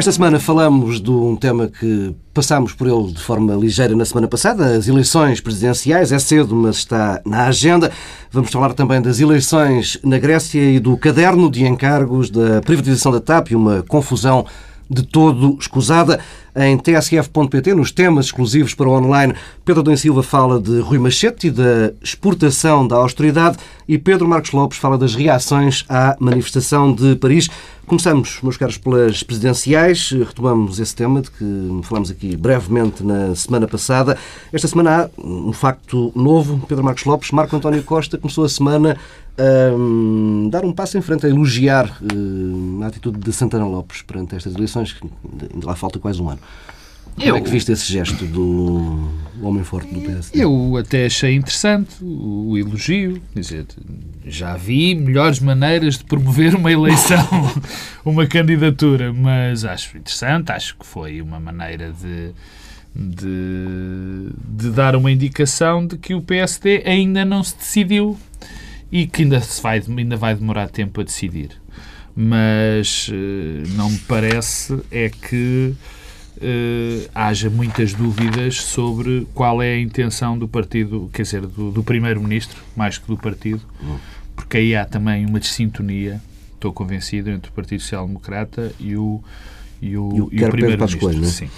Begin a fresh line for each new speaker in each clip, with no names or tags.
Esta semana falamos de um tema que passámos por ele de forma ligeira na semana passada, as eleições presidenciais. É cedo, mas está na agenda. Vamos falar também das eleições na Grécia e do caderno de encargos da privatização da TAP e uma confusão de todo escusada. Em tsf.pt, nos temas exclusivos para o online, Pedro Dom Silva fala de Rui Machete e da exportação da austeridade e Pedro Marcos Lopes fala das reações à manifestação de Paris. Começamos, meus caros, pelas presidenciais. Retomamos esse tema de que falamos aqui brevemente na semana passada. Esta semana há um facto novo. Pedro Marcos Lopes, Marco António Costa começou a semana a um, dar um passo em frente, a elogiar uh, a atitude de Santana Lopes perante estas eleições, que ainda lá falta quase um ano. Como eu, é que viste esse gesto do homem forte do PSD?
Eu até achei interessante o, o elogio. Quer dizer, já vi melhores maneiras de promover uma eleição, uma candidatura, mas acho interessante, acho que foi uma maneira de, de, de dar uma indicação de que o PSD ainda não se decidiu e que ainda, se vai, ainda vai demorar tempo a decidir. Mas eh, não me parece é que uh, haja muitas dúvidas sobre qual é a intenção do partido, quer dizer, do, do primeiro-ministro, mais que do partido, porque aí há também uma desintonia, estou convencido, entre o Partido Social Democrata e o, e o, e o, o primeiro-ministro. É? Sim.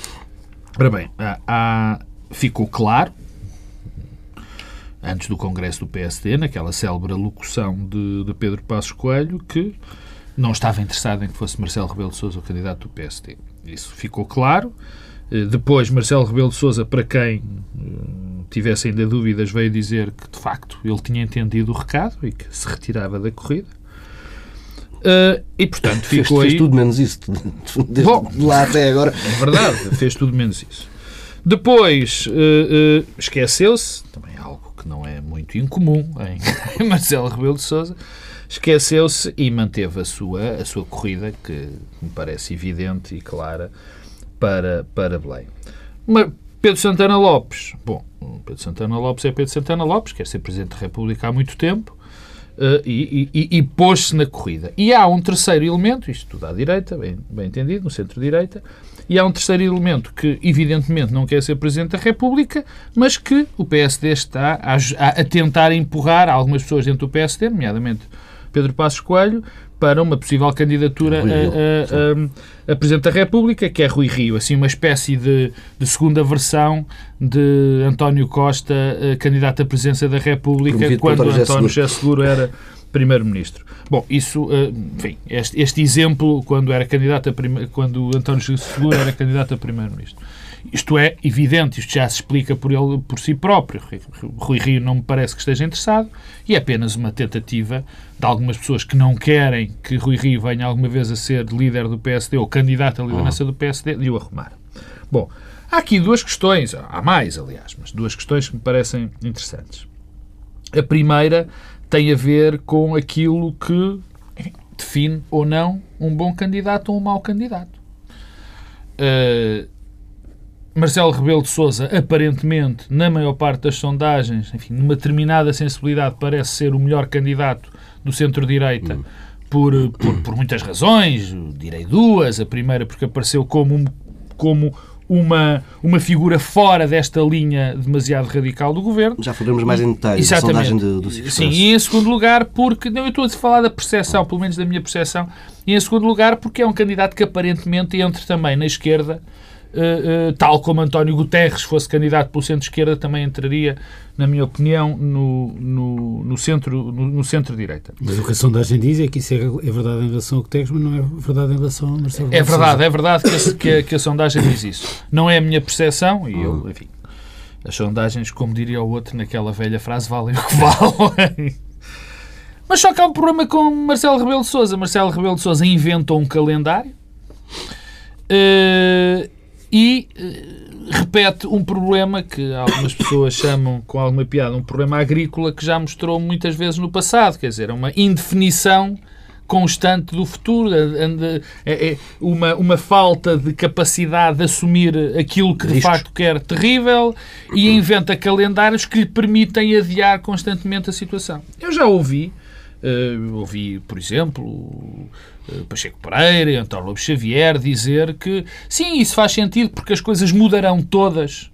Ora bem, há, há, ficou claro antes do Congresso do PSD, naquela célebre locução de, de Pedro Passos Coelho, que não estava interessado em que fosse Marcelo Rebelo de Sousa o candidato do PSD. Isso ficou claro. Eh, depois, Marcelo Rebelo de Sousa, para quem eh, tivesse ainda dúvidas, veio dizer que, de facto, ele tinha entendido o recado e que se retirava da corrida. Uh, e, portanto, ficou
fez,
aí...
tudo menos isso. Desde Bom, lá até agora.
É verdade, fez tudo menos isso. Depois, uh, uh, esqueceu-se, também algo que não é muito incomum em Marcelo Rebelo de Sousa, esqueceu-se e manteve a sua, a sua corrida, que me parece evidente e clara, para, para Belém. Mas Pedro Santana Lopes, bom, Pedro Santana Lopes é Pedro Santana Lopes, quer ser Presidente da República há muito tempo, Uh, e, e, e pôs-se na corrida. E há um terceiro elemento, isto tudo à direita, bem, bem entendido, no centro-direita, e há um terceiro elemento que, evidentemente, não quer ser Presidente da República, mas que o PSD está a, a tentar empurrar algumas pessoas dentro do PSD, nomeadamente Pedro Passos Coelho, para uma possível candidatura a, a, a, Presidente da República, que é Rui Rio, assim uma espécie de, de segunda versão de António Costa, eh, candidato à presidência da República, Prometido quando António José Seguro era Primeiro-Ministro. Bom, isso, eh, enfim, este, este, exemplo, quando era candidato a quando António José Seguro era candidato a Primeiro-Ministro. Isto é evidente, isto já se explica por ele por si próprio. Rui Rio não me parece que esteja interessado e é apenas uma tentativa de algumas pessoas que não querem que Rui Rio venha alguma vez a ser líder do PSD ou candidato à liderança do PSD de o arrumar. Bom, há aqui duas questões, há mais, aliás, mas duas questões que me parecem interessantes. A primeira tem a ver com aquilo que define ou não um bom candidato ou um mau candidato. Uh, Marcelo Rebelo de Sousa, aparentemente, na maior parte das sondagens, enfim, numa determinada sensibilidade, parece ser o melhor candidato do centro-direita hum. por, por, por, muitas razões. Direi duas. A primeira porque apareceu como, como uma, uma figura fora desta linha demasiado radical do governo.
Já falaremos mais em detalhes da sondagem do, do
Sim, e em segundo lugar porque, não, eu estou a falar da percepção, pelo menos da minha percepção, e em segundo lugar porque é um candidato que aparentemente entra também na esquerda tal como António Guterres fosse candidato pelo centro-esquerda, também entraria, na minha opinião, no, no, no centro, no, no centro-direita.
Mas o que a sondagem diz é que isso é, é, verdade em relação ao Guterres, mas não é verdade em relação a Marcelo
É verdade, é verdade que a, que, a, que a, sondagem diz isso. Não é a minha percepção, e eu, enfim, as sondagens, como diria o outro naquela velha frase, valem o que valem. Mas só que há um problema com Marcelo Rebelo de Sousa. Marcelo Rebelo de Sousa inventou um calendário. Uh, e uh, repete um problema que algumas pessoas chamam com alguma piada um problema agrícola que já mostrou muitas vezes no passado, quer dizer, é uma indefinição constante do futuro, é, é uma, uma falta de capacidade de assumir aquilo que de Riscos. facto quer terrível e inventa calendários que lhe permitem adiar constantemente a situação. Eu já ouvi Uh, ouvi, por exemplo, uh, Pacheco Pereira e António Lobo Xavier dizer que sim, isso faz sentido porque as coisas mudarão todas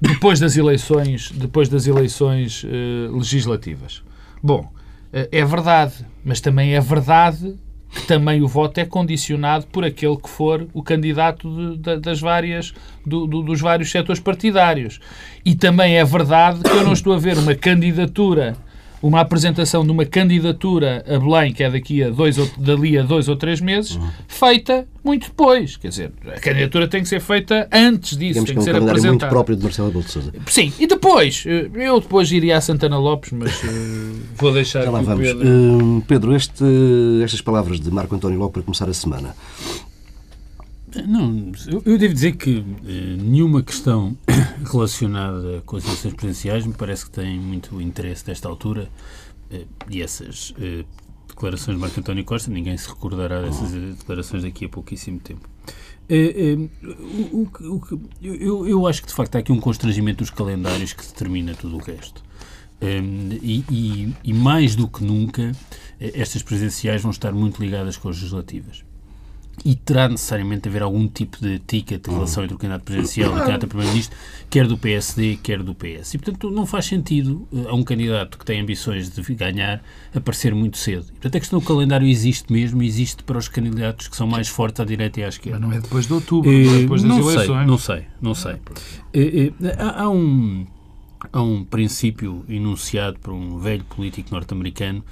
depois das eleições, depois das eleições uh, legislativas. Bom, é verdade, mas também é verdade que também o voto é condicionado por aquele que for o candidato de, de, das várias, do, do, dos vários setores partidários. E também é verdade que eu não estou a ver uma candidatura uma apresentação de uma candidatura a Belém, que é daqui a dois ou, dali a dois ou três meses, uhum. feita muito depois. Quer dizer, a candidatura tem que ser feita antes disso, tem
que,
que
ser
um apresentada.
muito próprio de Marcelo Rebelo de Sousa.
Sim, e depois, eh, eu depois iria a Santana Lopes, mas uh, vou deixar
Já lá vamos.
Pedro.
Uh, Pedro, este, estas palavras de Marco António Lobo para começar a semana.
Não, eu devo dizer que eh, nenhuma questão relacionada com as eleições presidenciais me parece que tem muito interesse nesta altura eh, e essas eh, declarações de Marco António Costa, ninguém se recordará dessas declarações daqui a pouquíssimo tempo. Eh, eh, o, o, o, eu, eu acho que de facto há aqui um constrangimento dos calendários que determina tudo o resto. Eh, e, e, e mais do que nunca, estas presidenciais vão estar muito ligadas com as legislativas e terá necessariamente haver algum tipo de ticket de relação entre o candidato presidencial e o candidato a primeiro-ministro, quer do PSD, quer do PS. E, portanto, não faz sentido uh, a um candidato que tem ambições de ganhar aparecer muito cedo. E, portanto, a questão do calendário existe mesmo, existe para os candidatos que são mais fortes à direita e à esquerda.
Mas não é depois de outubro, não é depois das
não
eleições.
Sei, não sei, não sei. Uh, há, há um há um princípio enunciado por um velho político norte-americano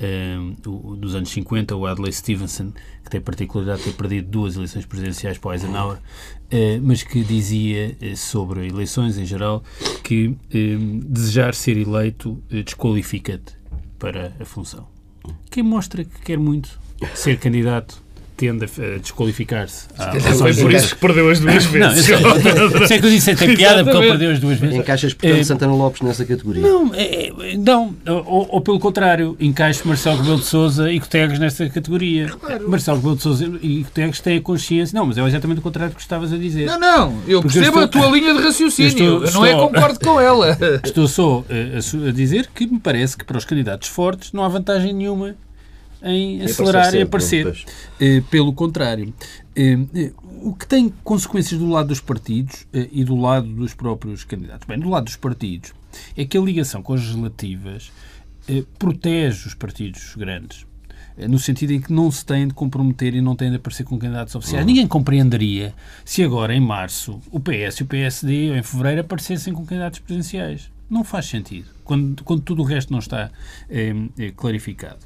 uh, dos anos 50, o Adlai Stevenson, que tem a particularidade de ter perdido duas eleições presidenciais para Eisenhower, uh, mas que dizia uh, sobre eleições em geral que desejar ser eleito desqualifica-te para a função. Quem mostra que quer muito ser candidato tende a desqualificar-se.
Ah, foi por isso que perdeu as duas vezes.
Não, sei que eu disse tem piada porque ele perdeu as duas vezes.
Encaixas, portanto, é, Santana Lopes nessa categoria?
Não, é, é, não ou, ou, pelo contrário, encaixo Marcelo Rebelo de Sousa e Cotegas nesta categoria. Claro. Marcelo Rebelo de Sousa e Cotegas têm a consciência. Não, mas é exatamente o contrário do que estavas a dizer.
Não, não, eu porque percebo eu estou, a tua linha de raciocínio, eu, estou, não é concordo com ela.
Estou só a, a dizer que me parece que para os candidatos fortes não há vantagem nenhuma em acelerar e aparecer. Uh, pelo contrário. Uh, o que tem consequências do lado dos partidos e do lado dos próprios candidatos? Bem, do lado dos partidos, é que a ligação com as legislativas protege os partidos grandes no sentido em que não se têm de comprometer e não têm de aparecer com candidatos oficiais. Uhum. Ninguém compreenderia se agora, em março, o PS e o PSD, ou em fevereiro, aparecessem com candidatos presidenciais. Não faz sentido, quando, quando tudo o resto não está é, é, clarificado.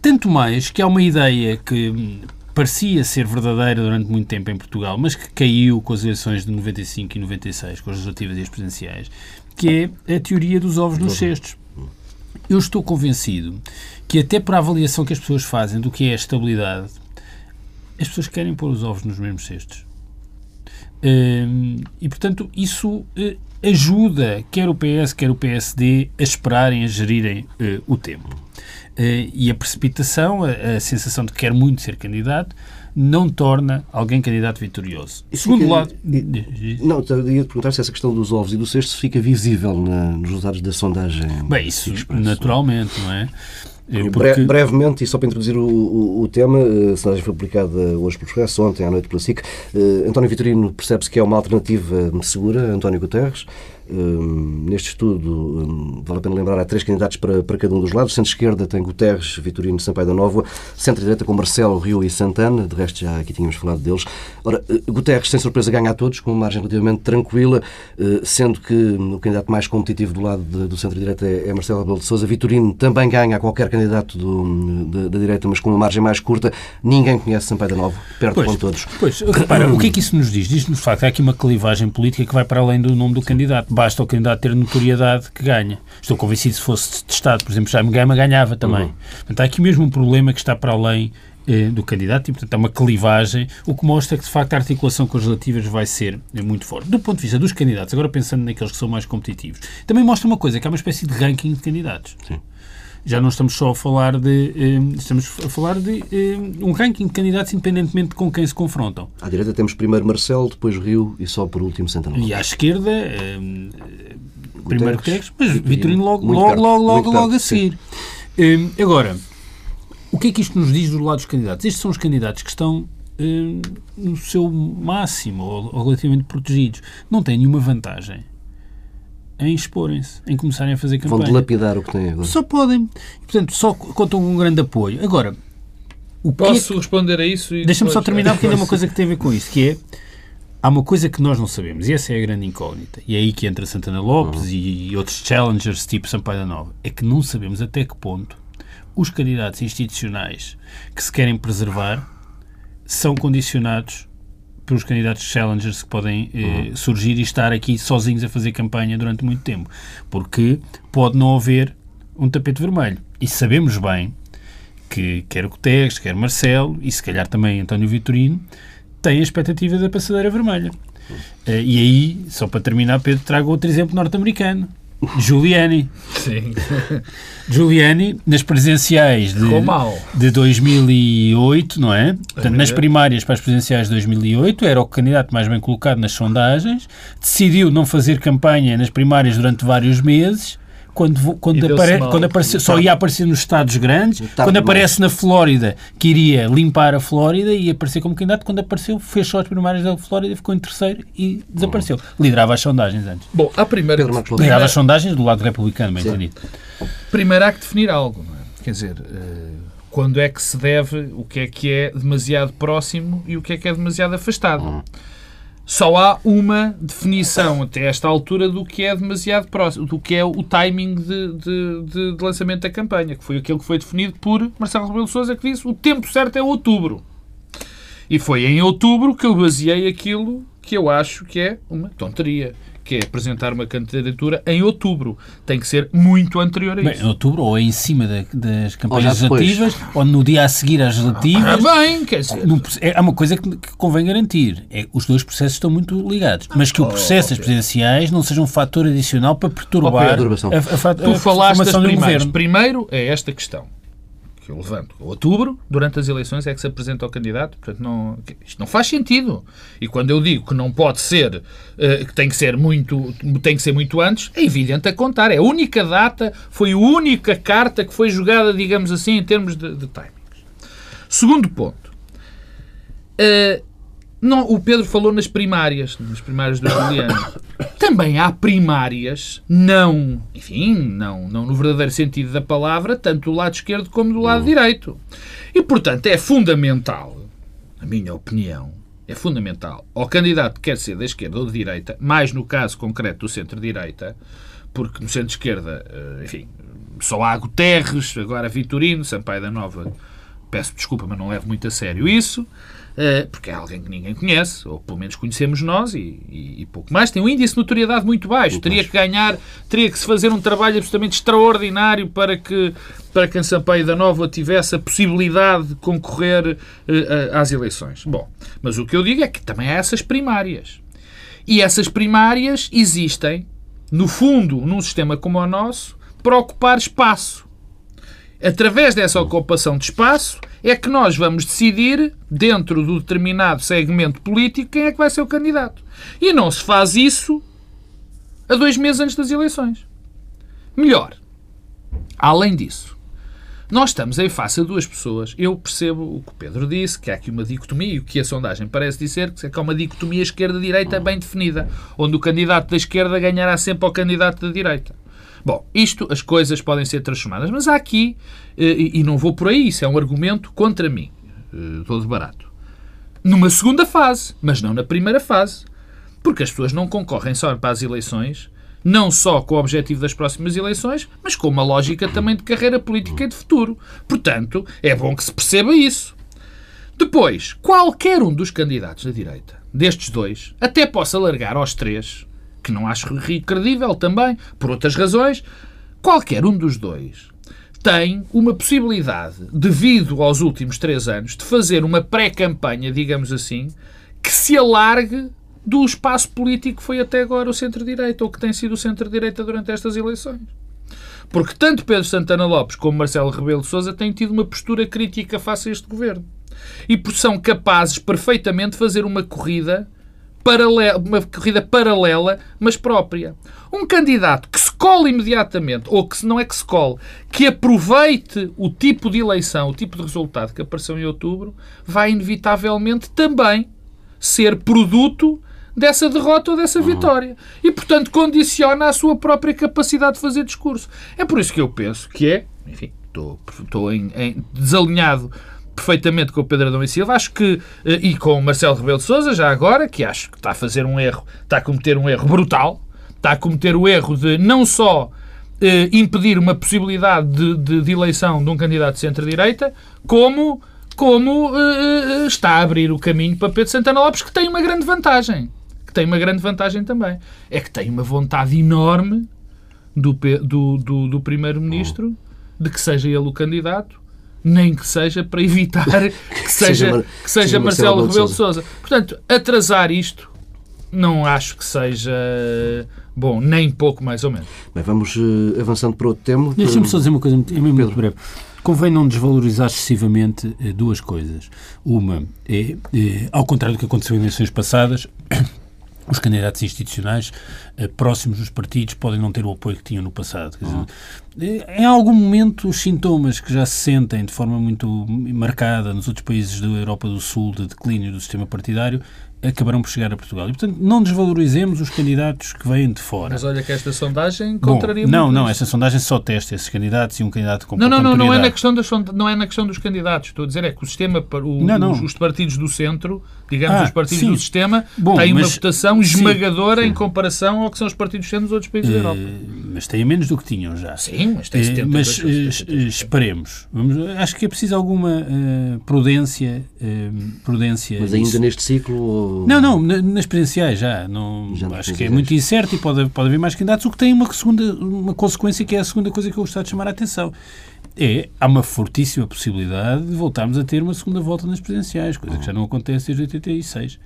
Tanto mais que há uma ideia que parecia ser verdadeira durante muito tempo em Portugal, mas que caiu com as eleições de 95 e 96, com as legislativas e as presidenciais, que é a teoria dos ovos nos cestos. Eu estou convencido que até por a avaliação que as pessoas fazem do que é a estabilidade, as pessoas querem pôr os ovos nos mesmos cestos. Hum, e, portanto, isso eh, ajuda quer o PS, quer o PSD a esperarem, a gerirem uh, o tempo. Uh, e a precipitação, a, a, sensação de que quer muito ser candidato, não torna alguém candidato vitorioso.
Isso Segundo fica, lado... Não, ia te perguntar se essa questão dos ovos e do cesto fica visível na, nos resultados da sondagem.
Bem, isso naturalmente, não é?
Porque... Brevemente, e só para introduzir o, o, o tema, a sondagem foi publicada hoje por Expresso, ontem à noite pela SIC. Uh, António Vitorino percebe-se que é uma alternativa segura, António Guterres. Hum, neste estudo, hum, vale a pena lembrar, há três candidatos para, para cada um dos lados. Centro-esquerda tem Guterres, Vitorino Sampaio da Nova. Centro-direita com Marcelo, Rio e Santana. De resto, já aqui tínhamos falado deles. Ora, eh, Guterres, sem surpresa, ganha a todos, com uma margem relativamente tranquila, eh, sendo que o candidato mais competitivo do lado de, do centro-direita é, é Marcelo Rebelo de Sousa. Vitorino também ganha a qualquer candidato do, da, da, direita, mas com uma margem mais curta. Ninguém conhece Sampaio da Nova, perde pois, com todos.
Pois, repara, o que é que isso nos diz? Diz-nos, de facto, há aqui uma clivagem política que vai para além do nome do candidato basta o candidato ter notoriedade que ganha. Estou convencido se fosse testado, por exemplo, Jaime Gama ganhava também. Uhum. Portanto, há aqui mesmo um problema que está para além eh, do candidato e, portanto, há uma clivagem, o que mostra que, de facto, a articulação com as relativas vai ser eh, muito forte. Do ponto de vista dos candidatos, agora pensando naqueles que são mais competitivos, também mostra uma coisa, que há uma espécie de ranking de candidatos. Sim já não estamos só a falar de. Eh, estamos a falar de eh, um ranking de candidatos independentemente de com quem se confrontam.
À direita temos primeiro Marcelo, depois Rio e só por último Santana
E à esquerda, eh, primeiro Guterres, mas Vitorino logo, logo, logo, logo, logo a seguir. Hum, agora, o que é que isto nos diz do lado dos candidatos? Estes são os candidatos que estão hum, no seu máximo ou, ou relativamente protegidos. Não têm nenhuma vantagem em exporem-se, em começarem a fazer campanha.
Vão dilapidar o que têm agora.
Só podem. Portanto, só contam com um grande apoio. Agora,
o Posso é que... responder a isso?
Deixa-me só terminar, porque ainda há uma coisa que tem a ver com isso, que é há uma coisa que nós não sabemos, e essa é a grande incógnita, e é aí que entra Santana Lopes uhum. e, e outros challengers tipo Sampaio da Nova, é que não sabemos até que ponto os candidatos institucionais que se querem preservar são condicionados pelos candidatos challengers que podem eh, uhum. surgir e estar aqui sozinhos a fazer campanha durante muito tempo. Porque pode não haver um tapete vermelho. E sabemos bem que quer o Guterres, quer Marcelo e se calhar também António Vitorino têm a expectativa da passadeira vermelha. Uh, e aí, só para terminar, Pedro, trago outro exemplo norte-americano. Giuliani.
Sim.
Giuliani, nas presidenciais de, de 2008, não é? Portanto, nas primárias para as presidenciais de 2008, era o candidato mais bem colocado nas sondagens, decidiu não fazer campanha nas primárias durante vários meses quando, quando, apare, quando apareceu, só ia aparecer nos Estados grandes, quando aparece na Flórida, que iria limpar a Flórida e aparecer como candidato, quando apareceu, fez só as primárias da Flórida, ficou em terceiro e desapareceu. Uhum. Liderava as sondagens antes.
Bom, a primeira...
Liderava as sondagens do lado republicano, bem entendido.
Primeiro há que definir algo, não é? Quer dizer, eh, quando é que se deve, o que é que é demasiado próximo e o que é que é demasiado afastado. Uhum só há uma definição até esta altura do que é demasiado próximo, do que é o timing de, de, de, de lançamento da campanha, que foi aquilo que foi definido por Marcelo Rebelo Sousa, que disse o tempo certo é outubro. E foi em outubro que eu baseei aquilo que eu acho que é uma tonteria que é apresentar uma candidatura em outubro. Tem que ser muito anterior a isso.
Bem, em outubro, ou em cima da, das campanhas legislativas, ou no dia a seguir às legislativas.
Ah, bem, quer dizer...
É, há uma coisa que, que convém garantir. É, os dois processos estão muito ligados. Mas que o processo das presidenciais não seja um fator adicional para perturbar
oh, a, a, a, tu a falaste das primárias. Primeiro é esta questão que eu levanto, outubro, durante as eleições é que se apresenta o candidato, portanto não, isto não faz sentido. E quando eu digo que não pode ser, uh, que tem que ser muito, tem que ser muito antes, é evidente a contar. É a única data, foi a única carta que foi jogada, digamos assim, em termos de, de timings. Segundo ponto. Uh, não, o Pedro falou nas primárias, nas primárias do Juliano. Também há primárias, não, enfim, não, não no verdadeiro sentido da palavra, tanto do lado esquerdo como do lado direito. E, portanto, é fundamental, na minha opinião, é fundamental, ao candidato que quer ser da esquerda ou da direita, mais no caso concreto do centro-direita, porque no centro-esquerda, eh, enfim, só há Guterres, agora Vitorino, Sampaio da Nova, peço desculpa, mas não levo muito a sério isso. Eh, porque é alguém que ninguém conhece, ou pelo menos conhecemos nós, e, e, e pouco mais. Tem um índice de notoriedade muito baixo. Muito teria baixo. que ganhar, teria que se fazer um trabalho absolutamente extraordinário para que, para que a Sampaio da Nova tivesse a possibilidade de concorrer uh, às eleições. Bom, mas o que eu digo é que também há essas primárias. E essas primárias existem, no fundo, num sistema como o nosso, para ocupar espaço. Através dessa ocupação de espaço, é que nós vamos decidir, dentro do determinado segmento político, quem é que vai ser o candidato. E não se faz isso a dois meses antes das eleições. Melhor, além disso, nós estamos em face a duas pessoas. Eu percebo o que o Pedro disse, que há aqui uma dicotomia, e o que a sondagem parece dizer, que é uma dicotomia esquerda-direita bem definida, onde o candidato da esquerda ganhará sempre ao candidato da direita. Bom, isto, as coisas podem ser transformadas, mas há aqui, eh, e não vou por aí, isso é um argumento contra mim, eh, todo barato. Numa segunda fase, mas não na primeira fase. Porque as pessoas não concorrem só para as eleições, não só com o objetivo das próximas eleições, mas com uma lógica também de carreira política e de futuro. Portanto, é bom que se perceba isso. Depois, qualquer um dos candidatos da direita, destes dois, até possa alargar aos três, que não acho credível também, por outras razões, qualquer um dos dois tem uma possibilidade, devido aos últimos três anos, de fazer uma pré-campanha, digamos assim, que se alargue do espaço político que foi até agora o centro-direita, ou que tem sido o centro-direita durante estas eleições. Porque tanto Pedro Santana Lopes como Marcelo Rebelo de Sousa têm tido uma postura crítica face a este governo. E são capazes perfeitamente de fazer uma corrida paralela, uma corrida paralela, mas própria. Um candidato que se cole imediatamente, ou que se não é que se cole, que aproveite o tipo de eleição, o tipo de resultado que apareceu em outubro, vai inevitavelmente também ser produto dessa derrota ou dessa vitória. E, portanto, condiciona a sua própria capacidade de fazer discurso. É por isso que eu penso que é, enfim, estou, estou em, em desalinhado perfeitamente com o Pedro Adão e Silva, acho que, eh, e com o Marcelo Rebelo de Sousa, já agora, que acho que está a fazer um erro, está a cometer um erro brutal, está a cometer o erro de não só eh, impedir uma possibilidade de, de, de, eleição de um candidato de centro-direita, como, como eh, está a abrir o caminho para Pedro Santana Lopes, que tem uma grande vantagem. Que tem uma grande vantagem também. É que tem uma vontade enorme do, do, do, do Primeiro-Ministro de que seja ele o candidato nem que seja para evitar que seja, que seja, Marcelo Rebelo de Sousa. Portanto, atrasar isto não acho que seja bom, nem pouco mais ou menos.
Bem, vamos uh, avançando para outro tema.
Deixa-me só dizer uma coisa é mesmo muito breve. Convém não desvalorizar excessivamente eh, duas coisas. Uma é, é, ao contrário do que aconteceu em eleições passadas, os candidatos institucionais eh, próximos dos partidos podem não ter o apoio que tinham no passado. Dizer, em algum momento, os sintomas que já se sentem de forma muito marcada nos outros países da Europa do Sul de declínio do sistema partidário acabarão por chegar a Portugal. E, portanto, não desvalorizemos os candidatos que vêm de fora.
Mas olha que esta sondagem contraria
Bom, Não, não, esta sondagem só testa esses candidatos e um candidato com
Não, não, não, não é, na questão das, não é na questão dos candidatos. Estou a dizer é que o sistema, o, não, não. Os, os, partidos do centro, digamos, ah, os partidos sim. do sistema, Bom, têm mas, uma votação esmagadora sim, em comparação ao que são os partidos do centro dos outros países uh, da Europa.
Mas têm menos do que tinham já.
Sim, mas têm 70, uh,
Mas uh, esperemos. Vamos, acho que é preciso alguma prudência, prudência.
Mas ainda neste ciclo... Ou...
Não, não, nas presenciais já. Não, já acho que é muito incerto e pode, pode haver mais candidatos, o que tem uma, segunda, uma consequência que é a segunda coisa que eu gostava de chamar a atenção. É, há uma fortíssima possibilidade de voltarmos a ter uma segunda volta nas presidenciais, coisa que já não acontece desde 86.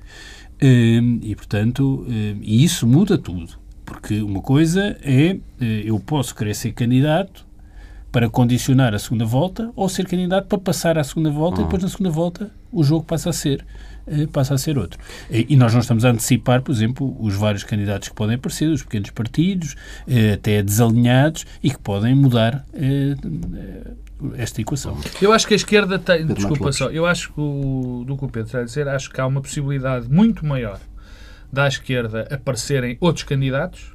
Hum, e, portanto, hum, e isso muda tudo. Porque uma coisa é, eh, eu posso querer ser candidato para condicionar a segunda volta ou ser candidato para passar à segunda volta e depois na segunda volta o jogo passa a ser eh, passa a ser outro. E nós não estamos a antecipar, por exemplo, os vários candidatos que podem aparecer, os pequenos partidos, eh, até desalinhados, e que podem mudar eh, esta equação.
Eu acho que a esquerda tem. Desculpa só, eu acho que o, do que o Pedro está a dizer, acho que há uma possibilidade muito maior da esquerda aparecerem outros candidatos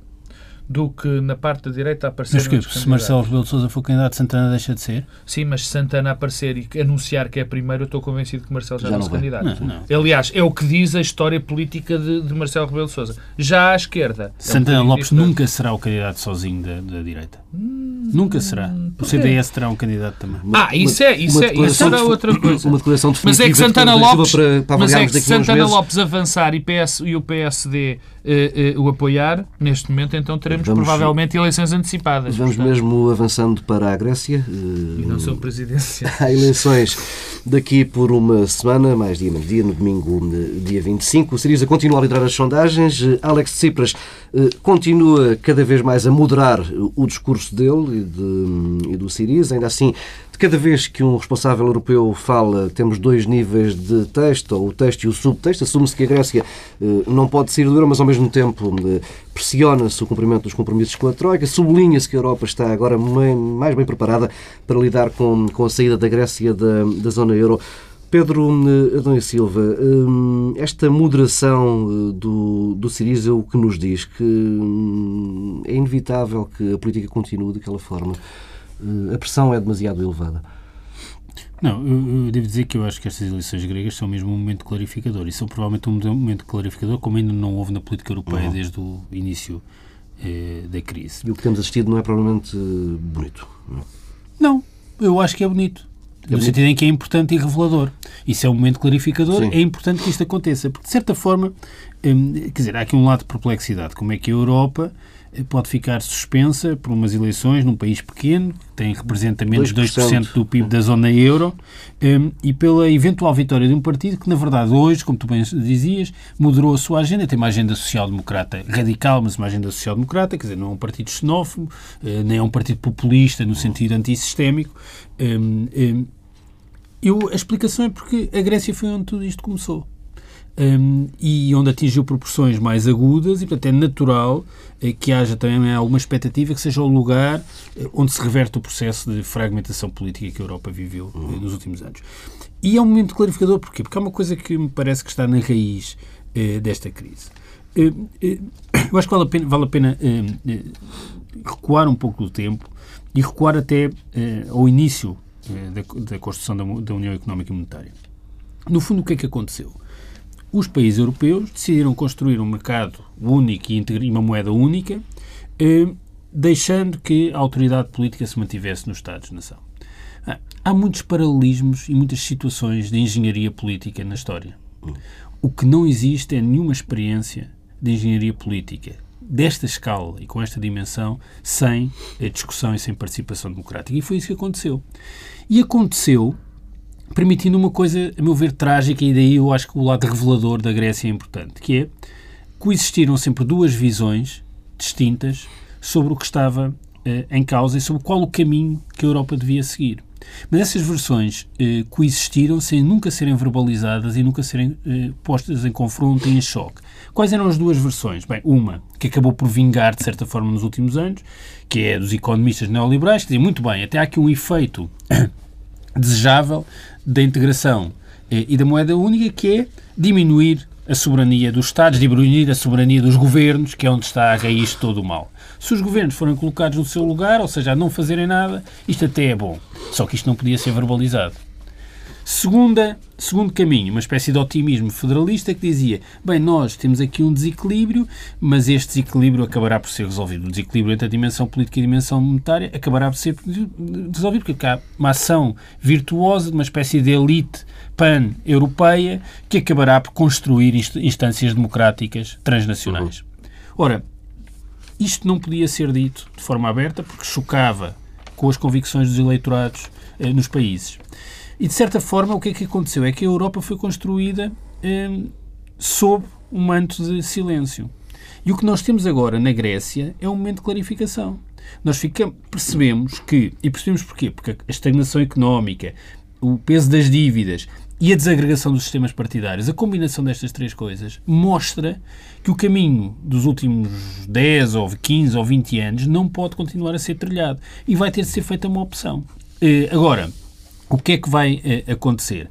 do que na parte da direita aparecer.
Mas que, se Marcelo Rebelo de Sousa for candidato, Santana deixa de ser?
Sim, mas se Santana aparecer e anunciar que é primeiro, eu estou convencido que Marcelo já, já não se candidato. Não, não. Aliás, é o que diz a história política de, de Marcelo Rebelo de Sousa. Já à esquerda.
Santana é um Lopes nunca será o candidato sozinho da, da direita. Hum, nunca será. O CDS terá um candidato também.
Ah, isso é, isso é, isso será outra coisa.
Uma declaração
mas é que Santana Lopes, para, para mas é que Santana Lopes avançar e, PS, e o PSD uh, uh, o apoiar, neste momento, então teremos vamos, provavelmente eleições antecipadas.
Vamos portanto. mesmo avançando para a Grécia.
Uh, e não são presidenciais.
Há eleições daqui por uma semana, mais dia, menos dia, no domingo, dia 25. O Siriza continua a liderar as sondagens. Alex Tsipras continua cada vez mais a moderar o discurso dele e, de, e do Siriza. Ainda assim, Cada vez que um responsável europeu fala, temos dois níveis de texto, ou o texto e o subtexto. Assume-se que a Grécia eh, não pode sair do euro, mas ao mesmo tempo eh, pressiona-se o cumprimento dos compromissos com a Troika. Sublinha-se que a Europa está agora mais bem preparada para lidar com, com a saída da Grécia da, da zona euro. Pedro eh, Adão e Silva, esta moderação do, do Siriza o que nos diz? Que hum, é inevitável que a política continue daquela forma. Eh, a pressão é demasiado elevada.
Não, eu, eu, devo dizer que eu acho que estas eleições gregas são mesmo um momento clarificador e são provavelmente um momento clarificador como ainda não houve na política europeia uhum. desde o início eh, da crise.
E o que temos assistido não é provavelmente eh, bonito.
Não, não eu acho que é bonito. É no sentido em que é importante e revelador. Isso é um momento clarificador, Sim. é importante que isto aconteça. Porque, de certa forma, hum, quer dizer, há aqui um lado de perplexidade. Como é que a Europa pode ficar suspensa por umas eleições num país pequeno, que tem, representa menos de 2% do PIB da zona euro, um, e pela eventual vitória de um partido que, na verdade, hoje, como tu bem dizias, moderou a sua agenda, tem uma agenda social-democrata radical, mas uma agenda social-democrata, quer dizer, não é um partido xenófobo, uh, nem é um partido populista no sentido antissistémico. Um, um, eu, a explicação é porque a Grécia foi onde tudo isto começou. Um, e onde atingiu proporções mais agudas e, portanto, é natural eh, que haja também alguma expectativa que seja o lugar eh, onde se reverte o processo de fragmentação política que a Europa viveu eh, nos últimos anos. E é um momento clarificador, porquê? Porque há uma coisa que me parece que está na raiz eh, desta crise. Eh, eh, eu acho que vale a pena, vale a pena recuar um pouco do tempo e recuar até ao início da, da, construção da, da União Económica e Monetária. No fundo, o que é que aconteceu? Os países europeus decidiram construir um mercado único e uma moeda única, eh, deixando que a autoridade política se mantivesse nos Estados-nação. Ah, há muitos paralelismos e muitas situações de engenharia política na história. O que não existe é nenhuma experiência de engenharia política desta escala e com esta dimensão sem discussão e sem participação democrática. E foi isso que aconteceu. E aconteceu permitindo uma coisa, a meu ver, trágica, e daí eu acho que o lado revelador da Grécia é importante, que é coexistiram sempre duas visões distintas sobre o que estava eh, em causa e sobre qual o caminho que a Europa devia seguir. Mas essas versões eh, coexistiram sem nunca serem verbalizadas e nunca serem eh, postas em confronto e em choque. Quais eram as duas versões? Bem, uma que acabou por vingar, de certa forma, nos últimos anos, que é dos economistas neoliberais, que dizem, muito bem, até há aqui um efeito desejável da integração eh, e da moeda única, que é diminuir a soberania dos Estados, diminuir a soberania dos governos, que é onde está a raiz de todo o mal. Se os governos forem colocados no seu lugar, ou seja, a não fazerem nada, isto até é bom. Só que isto não podia ser verbalizado. Segunda, segundo caminho, uma espécie de otimismo federalista que dizia: bem, nós temos aqui um desequilíbrio, mas este desequilíbrio acabará por ser resolvido. O desequilíbrio entre a dimensão política e a dimensão monetária acabará por ser resolvido, porque há uma ação virtuosa de uma espécie de elite pan-europeia que acabará por construir instâncias democráticas transnacionais. Uhum. Ora, isto não podia ser dito de forma aberta porque chocava com as convicções dos eleitorados eh, nos países. E, de certa forma, o que é que aconteceu? É que a Europa foi construída eh, sob um manto de silêncio. E o que nós temos agora na Grécia é um momento de clarificação. Nós ficamos, percebemos que, e percebemos porquê? Porque a estagnação económica, o peso das dívidas e a desagregação dos sistemas partidários, a combinação destas três coisas, mostra que o caminho dos últimos 10 ou 15 ou 20 anos não pode continuar a ser trilhado e vai ter de ser feita uma opção. Eh, agora, o que é que vai uh, acontecer?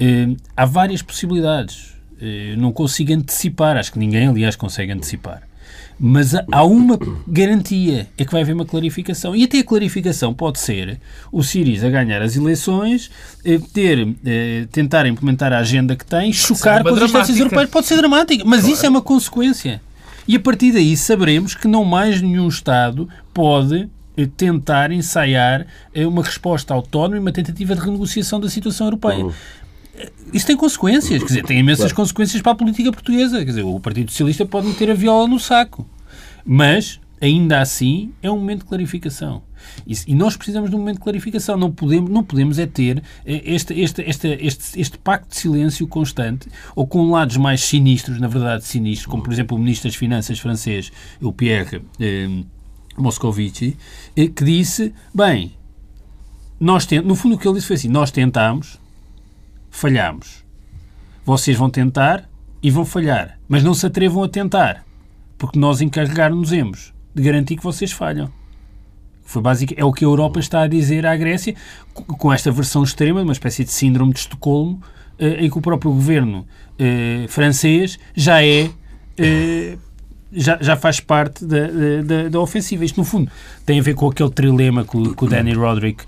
Uh, há várias possibilidades. Uh, não consigo antecipar, acho que ninguém, aliás, consegue antecipar. Mas há uma garantia, é que vai haver uma clarificação. E até a clarificação pode ser o Siriza ganhar as eleições, ter, tentar implementar a agenda que tem, chocar com as instâncias europeias. Pode ser dramática, mas claro. isso é uma consequência. E a partir daí saberemos que não mais nenhum Estado pode tentar ensaiar eh, uma resposta autónoma e uma tentativa de renegociação da situação europeia. Uhum. Eh, isso tem consequências, quer dizer, tem imensas claro. consequências para a política portuguesa. Quer dizer, o Partido Socialista pode meter a viola no saco. Mas, ainda assim, é um momento de clarificação. E nós precisamos de um momento de clarificação. Não podemos, não podemos é ter este, este, este, este, este pacto de silêncio constante, ou com lados mais sinistros, na verdade sinistros, como por exemplo o Ministro das Finanças francês, o Pierre eh, Moscovici, que disse, bem, nós tent... no fundo o que ele disse foi assim, nós tentámos, falhámos. Vocês vão tentar e vão falhar, mas não se atrevam a tentar, porque nós encarregar-nos-emos de garantir que vocês falham. Foi básico, é o que a Europa está a dizer à Grécia, com esta versão extrema, uma espécie de síndrome de Estocolmo, eh, em que o próprio governo eh, francês já é eh, já, já faz parte da, da, da, ofensiva. Isto, no fundo, tem a ver com aquele trilema que o, que o Danny Roderick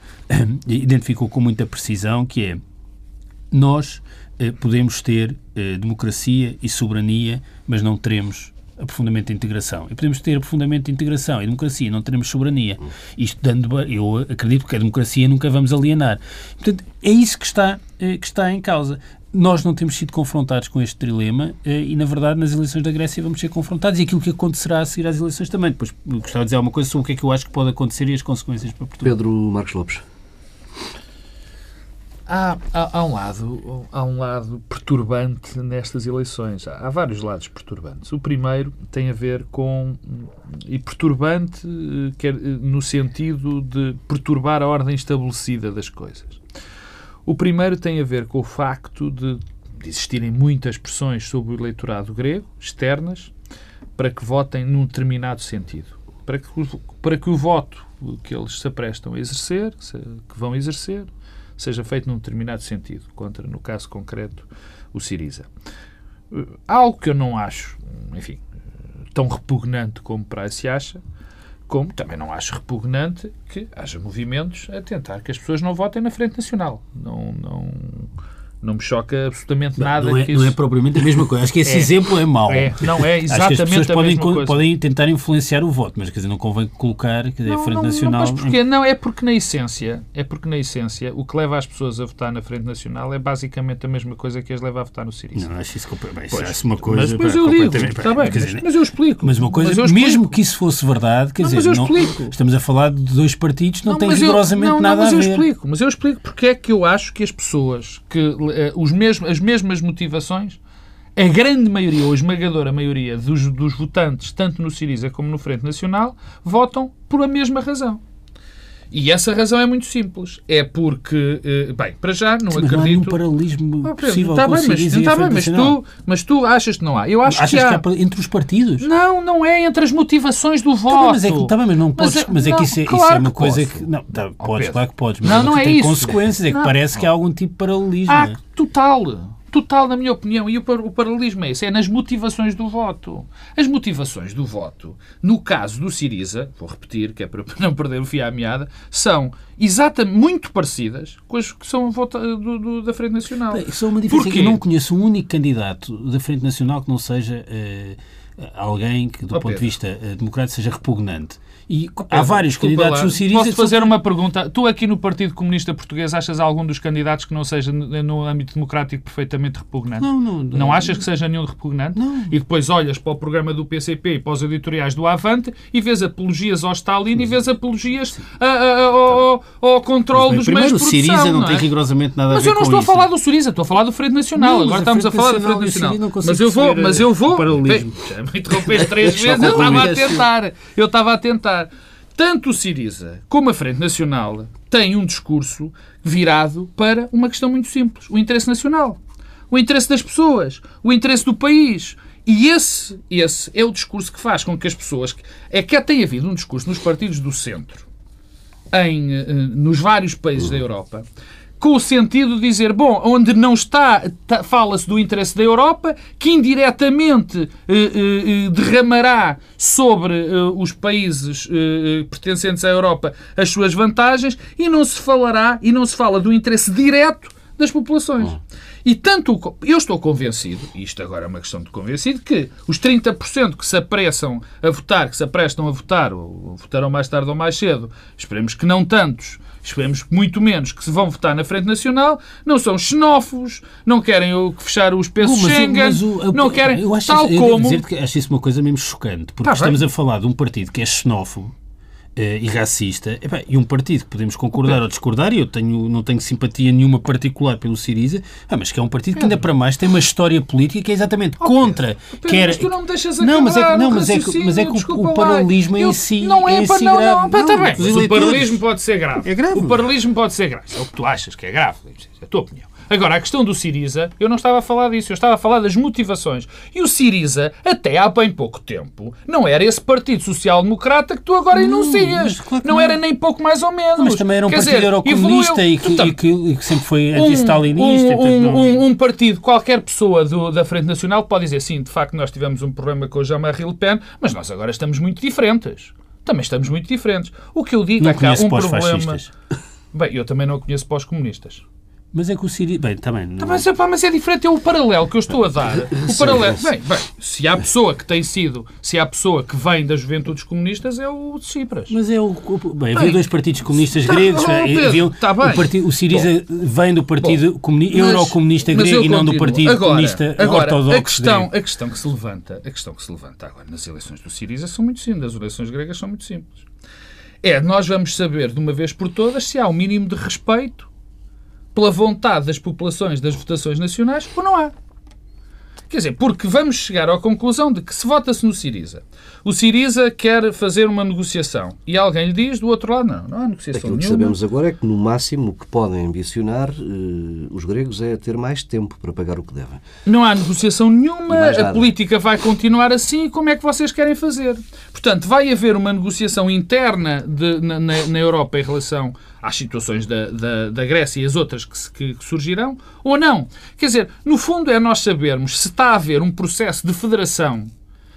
identificou com muita precisão, que é nós eh, podemos ter eh, democracia e soberania, mas não teremos aprofundamento de integração. E podemos ter aprofundamento de integração e democracia, não teremos soberania. Isto dando, eu acredito que a democracia nunca vamos alienar. Portanto, é isso que está, eh, que está em causa nós não temos sido confrontados com este trilema eh, e, na verdade, nas eleições da Grécia vamos ser confrontados e aquilo que acontecerá a seguir às eleições também. Depois gostava de dizer alguma coisa sobre o que é que eu acho que pode acontecer e as consequências para Portugal.
Pedro Marcos Lopes.
Há, há, há, um lado, há um lado perturbante nestas eleições. Há, há, vários lados perturbantes. O primeiro tem a ver com. e perturbante eh, quer, eh, no sentido de perturbar a ordem estabelecida das coisas. O primeiro tem a ver com o facto de existirem muitas pressões sobre o eleitorado grego, externas, para que votem num determinado sentido. Para que, para que o voto que eles se aprestam a exercer, que vão exercer, seja feito num determinado sentido, contra, no caso concreto, o Siriza. Algo que eu não acho, enfim, tão repugnante como para se acha, como também não acho repugnante que haja movimentos a tentar que as pessoas não votem na Frente Nacional. Não, não, não me choca absolutamente
não,
nada.
Não é,
que
isso... não é propriamente a mesma coisa. Acho que esse é, exemplo é mau.
É, não é exatamente Acho que as pessoas
a podem,
mesma coisa.
podem tentar influenciar o voto, mas quer dizer, não convém colocar quer dizer, não, a Frente
não,
Nacional.
Não, mas porquê? Não, é porque na essência, é porque na essência o que leva as pessoas a votar na Frente Nacional é basicamente a mesma coisa que as leva a votar no Siriza.
Não, acho isso, bem, pois, uma coisa.
Mas, mas eu digo, está bem, dizer, mas, mas, eu explico.
Mas uma coisa,
mas
mesmo que isso fosse verdade, quer dizer, não, estamos a falar de dois partidos que não, têm rigorosamente nada a ver.
Mas eu explico, mas eu explico porque é que eu acho que as pessoas que os mesmos as mesmas motivações, a grande maioria, ou esmagadora maioria dos, dos votantes, tanto no Siriza como no Frente Nacional, votam por a mesma razão. E essa razão é muito simples. É porque, eh, bem, para já não acredito.
Não há nenhum paralelismo oh, possível
tá bem, mas, está bem, mas tu, mas tu achas que não há. Eu acho
achas
que, há...
que há entre os partidos?
Não, não é entre as motivações do voto.
Tá bem, mas, é que, tá bem, mas não podes. Mas, mas é, que isso é, claro isso é uma coisa posso. que. Não, tá, podes, claro que podes. Mas
não, não é
tem
isso.
consequências. É que não. parece que há algum tipo de paralelismo.
Há
é?
total total, na minha opinião. E o, o paralelismo é esse, é nas motivações do voto. As motivações do voto, no caso do Siriza, vou repetir, que é para não perder o fio à meada, são exatamente muito parecidas com as que são do, do, da Frente Nacional.
Bem, só uma diferença. Eu não conheço um único candidato da Frente Nacional que não seja uh, alguém que, do oh, ponto de vista uh, democrático, seja repugnante. E há vários candidatos no Siriza...
Posso fazer uma pergunta? Tu aqui no Partido Comunista Português achas algum dos candidatos que não seja no âmbito democrático perfeitamente repugnante?
Não, não. Não,
não achas que seja nenhum repugnante?
Não.
E depois olhas para o programa do PCP e para os editoriais do Avante e vês apologias ao Stalin e vês apologias a, a, a, ao, ao controle dos meios de produção.
Primeiro, o Siriza não,
não
é? tem rigorosamente nada
mas
a ver
com Mas eu não estou a falar do Siriza, estou a falar do Frente Nacional. Agora estamos a falar do Frente Nacional. Mas eu vou... Mas eu vou... Já me interrompeste três vezes, eu estava a tentar. Eu estava a tentar. Tanto o Siriza como a Frente Nacional têm um discurso virado para uma questão muito simples: o interesse nacional, o interesse das pessoas, o interesse do país. E esse, esse é o discurso que faz com que as pessoas. É que tem havido um discurso nos partidos do centro, em, eh, nos vários países da Europa, com o sentido de dizer, bom, onde não está, tá, fala-se do interesse da Europa, que indiretamente eh, eh, eh derramará sobre eh, os países eh, eh, pertencentes à Europa as suas vantagens e não se falará e não se fala do interesse direto das populações. E tanto eu estou convencido, e isto agora é uma questão de convencido, que os 30% que se apressam a votar, que se aprestam a votar, ou votarão mais tarde ou mais cedo, esperemos que não tantos, esperemos muito menos, que se vão votar na Frente Nacional, não são xenófobos, não querem fechar os pesos oh, Schengen, mas o, não querem,
eu acho
tal
isso,
como...
dizer que acho isso uma coisa mesmo chocante, porque tá estamos bem. a falar de um partido que é xenófobo, e racista, e um partido que podemos concordar ou discordar, e eu tenho, não tenho simpatia nenhuma particular pelo Siriza, ah, mas que é um partido que ainda para mais tem uma história política que é exatamente oh, contra.
Pedro, quer... Mas tu não me deixas
não, mas é que, não, mas é que, mas é que o, o paralelismo eu, em si não é, é si não, grave.
Não, não, não, não, o paralelismo pode ser grave.
É grave.
O paralelismo pode ser grave. É o que tu achas que é grave. É a tua opinião. Agora, a questão do Siriza, eu não estava a falar disso, eu estava a falar das motivações. E o Siriza, até há bem pouco tempo, não era esse Partido Social Democrata que tu agora não, enuncias. Claro não, não, era nem pouco mais ou menos.
Mas também era um Quer partido dizer, eurocomunista e, que, e, que, e que sempre foi anti-stalinista.
Um, um, um, um, partido, qualquer pessoa do, da Frente Nacional pode dizer, sim, de facto nós tivemos um problema com o Jean-Marie Le Pen, mas nós agora estamos muito diferentes. Também estamos muito diferentes. O que eu digo
não
é que há um
problema...
Bem, eu também não conheço pós-comunistas.
Mas é que o Siri. Bem, também. Não...
Mas, é, mas é diferente, é o paralelo que eu estou a dar. O paralelo. Bem, bem, se há pessoa que tem sido. Se há pessoa que vem das juventudes comunistas, é o de Cipras.
Mas é o. Bem, havia dois partidos comunistas tá, gregos. Oh, havia, tá bem. O, partido, o Siriza Bom, vem do partido comuni, eurocomunista grego e não do partido agora, comunista
agora,
ortodoxo.
A questão, a questão que se levanta, a questão que se levanta agora nas eleições do Siriza são muito simples. As eleições gregas são muito simples. É, nós vamos saber de uma vez por todas se há um mínimo de respeito pela vontade das populações das votações nacionais ou não há. Quer dizer, porque vamos chegar à conclusão de que se vota-se no Siriza, o Siriza quer fazer uma negociação e alguém lhe diz do outro lado, não, não há negociação
Aquilo
que
sabemos agora é que, no máximo, o que podem ambicionar uh, os gregos é ter mais tempo para pagar o que devem.
Não há negociação nenhuma, a política vai continuar assim, como é que vocês querem fazer? Portanto, vai haver uma negociação interna de, na, na, Europa em relação às situações da, da, da Grécia e as outras que, que, que, surgirão, ou não. Quer dizer, no fundo é nós sabermos se está a haver um processo de federação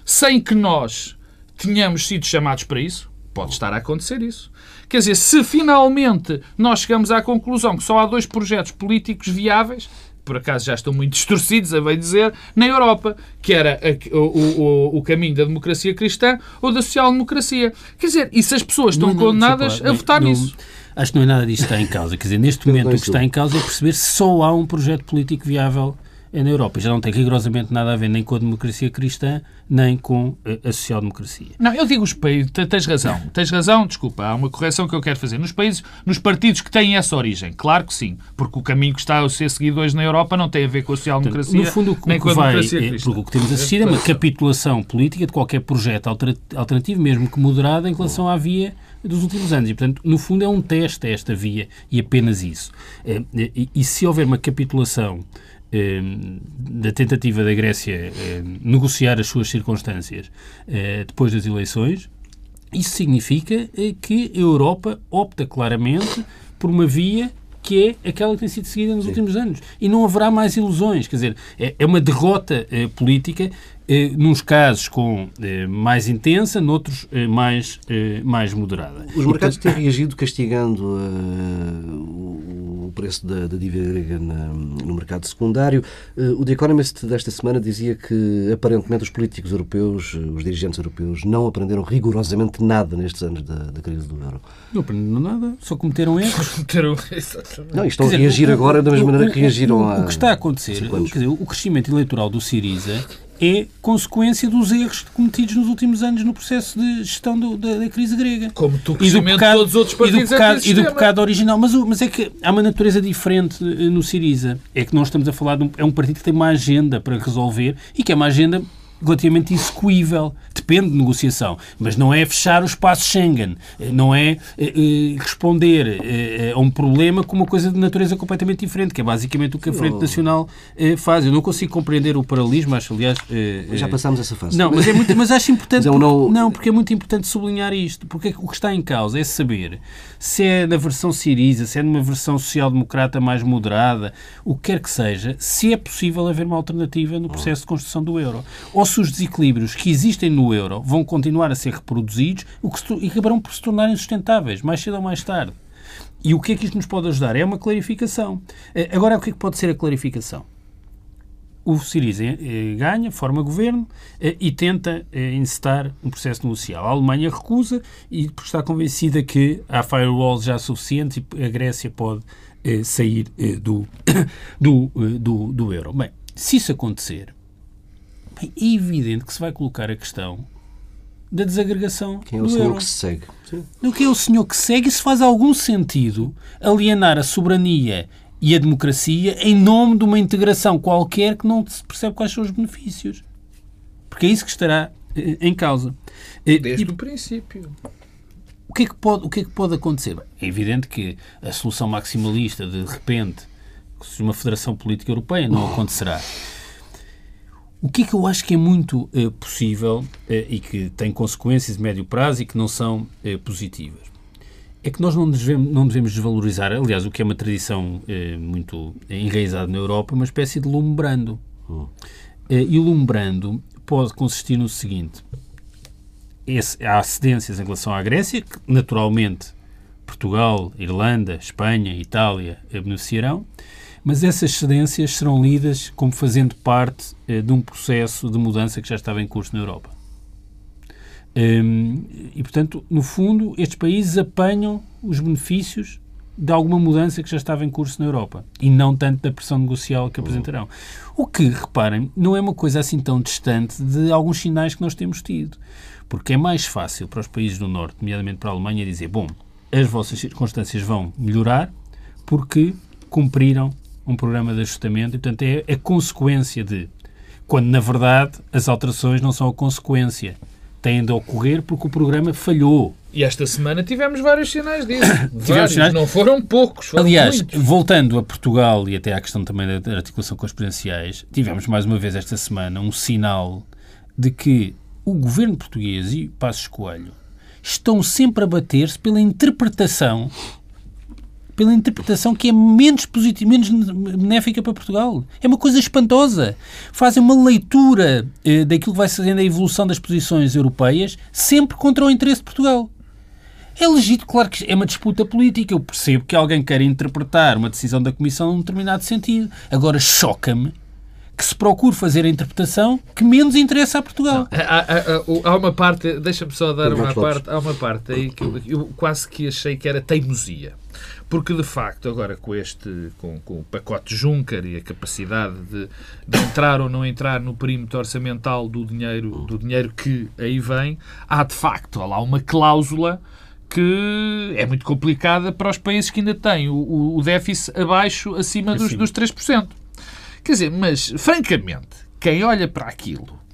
sem que nós tenhamos sido chamados para isso. Pode estar a acontecer isso. Quer dizer, se finalmente nós chegamos à conclusão que só há dois projetos políticos viáveis, por acaso já estão muito distorcidos, a bem dizer, na Europa, que era a, o, o, o, caminho da democracia cristã ou da social-democracia. Quer dizer, e se as pessoas estão não, não, condenadas a votar não, nisso?
Acho que não é nada disto que está em causa. Quer dizer, neste momento o que está em causa é perceber se só há um projeto político viável na Europa. Já não tem rigorosamente nada a ver nem com a democracia cristã, nem com a social-democracia.
Não, eu digo os países, tens razão, tens razão, desculpa, há uma correção que eu quero fazer. Nos países, nos partidos que têm essa origem, claro que sim, porque o caminho que está a ser seguido hoje na Europa não tem a ver com a social-democracia, no fundo, nem com a vai, democracia
é, cristã. Porque o que temos assistido é uma capitulação política de qualquer projeto alternativo, mesmo que moderado, em relação à via dos últimos anos. E, portanto, no fundo, é um teste a esta via e apenas isso. É, e, e se houver uma capitulação da tentativa da Grécia eh, negociar as suas circunstâncias eh, depois das eleições, isso significa que a Europa opta claramente por uma via que é aquela que tem sido seguida nos Sim. últimos anos. E não haverá mais ilusões. Quer dizer, é, é uma derrota eh, política eh, nos casos com eh, mais intensa, noutros eh, mais, mais moderada.
Os mercados têm reagido castigando o preço da, da dívida grega na, no mercado secundário. o The Economist desta semana dizia que aparentemente os políticos europeus, os dirigentes europeus, não aprenderam rigorosamente nada nestes anos da, da crise do euro.
Não aprenderam nada, só cometeram erros.
cometeram
Não, estão dizer, a reagir o, agora da mesma o, maneira que reagiram
o, há. O que está a acontecer, quer dizer, o crescimento eleitoral do Siriza é consequência dos erros cometidos nos últimos anos no processo de gestão do, da, da, crise grega.
Como tu e do pecado, todos os outros partidos
e do pecado, e do pecado original. Mas, mas é que há uma natureza diferente eh, no Siriza. É que nós estamos a falar de um, é um partido que tem uma agenda para resolver e que é uma agenda relativamente execuível. Depende de negociação. Mas não é fechar o espaço Schengen. Não é eh, eh, responder eh, a um problema com uma coisa de natureza completamente diferente, que é basicamente o que a Frente Nacional faz. Eu não consigo compreender o paralelismo, acho, aliás...
Já passámos essa fase.
Não, mas, é muito, mas acho importante... mas é não... não, porque é muito importante sublinhar isto. Porque o que está em causa é saber se é na versão Siriza, se é numa versão social-democrata mais moderada, o que quer que seja, se é possível haver uma alternativa no processo de construção do euro. Ou se os desequilíbrios que existem no euro vão continuar a ser reproduzidos o que e acabarão por se tornar insustentáveis, mais cedo ou mais tarde. E o que é que isto nos pode ajudar? É uma clarificação. Eh, agora, o que é que pode ser a clarificação? o Siriza eh, ganha, forma governo eh, e tenta incitar um processo negocial. A Alemanha recusa e está convencida que há firewalls já suficientes e a Grécia pode sair do, do, do, do euro. Bem, se isso acontecer, bem, é evidente que se vai colocar a questão da desagregação
Quem é o senhor euro. que se segue?
Do que é o senhor que segue, se faz algum sentido alienar a soberania e a democracia em nome de uma integração qualquer que não se percebe quais são os benefícios. Porque é isso que estará eh, em causa.
Eh, Desde e, o princípio.
O que, é que pode, o que é que pode acontecer? É evidente que a solução maximalista, de repente, uma federação política europeia, não acontecerá. O que é que eu acho que é muito eh, possível e que tem consequências de médio prazo e que não são positivas? é que nós não devemos, não devemos desvalorizar, aliás, o que é uma tradição muito enraizada na Europa, uma espécie de lumbrando. Hum. Eh, e o lumbrando pode consistir no seguinte: esse, há cedências em relação à Grécia, que naturalmente Portugal, Irlanda, Espanha, Itália beneficiarão, mas essas cedências serão lidas como fazendo parte eh, de um processo de mudança que já estava em curso na Europa. Um, e, portanto, no fundo, estes países apanham os benefícios de alguma mudança que já estava em curso na Europa e não tanto da pressão negocial que apresentarão. O que, reparem, não é uma coisa assim tão distante de alguns sinais que nós temos tido. Porque é mais fácil para os países do Norte, nomeadamente para a Alemanha, dizer: bom, as vossas circunstâncias vão melhorar porque cumpriram um programa de ajustamento e, portanto, é a consequência de quando na verdade as alterações não são a consequência. Têm de ocorrer porque o programa falhou.
E esta semana tivemos vários sinais disso. tivemos vários. Sinais. Não foram poucos. Foram
Aliás,
muitos.
voltando a Portugal e até à questão também da articulação com as presidenciais, tivemos mais uma vez esta semana um sinal de que o governo português e Passos Coelho estão sempre a bater-se pela interpretação pela interpretação que é menos positiva, menos benéfica para Portugal. É uma coisa espantosa. Fazem uma leitura eh, daquilo que vai sendo a evolução das posições europeias sempre contra o interesse de Portugal. É legítimo, claro que é uma disputa política. Eu percebo que alguém quer interpretar uma decisão da Comissão num determinado sentido. Agora, choca-me que se procure fazer a interpretação que menos interessa a Portugal.
Não, há, há, há, uma parte, deixa-me só dar uma parte, há uma parte aí que eu, eu quase que achei que era teimosia. Porque, de facto, agora com este, com, com o pacote Juncker e a capacidade de, de, entrar ou não entrar no perímetro orçamental do dinheiro, do dinheiro que aí vem, há, de facto, há lá uma cláusula que é muito complicada para os países que ainda têm o, o déficit abaixo, acima dos, dos 3%. Quer dizer, mas, francamente, quem olha para aquilo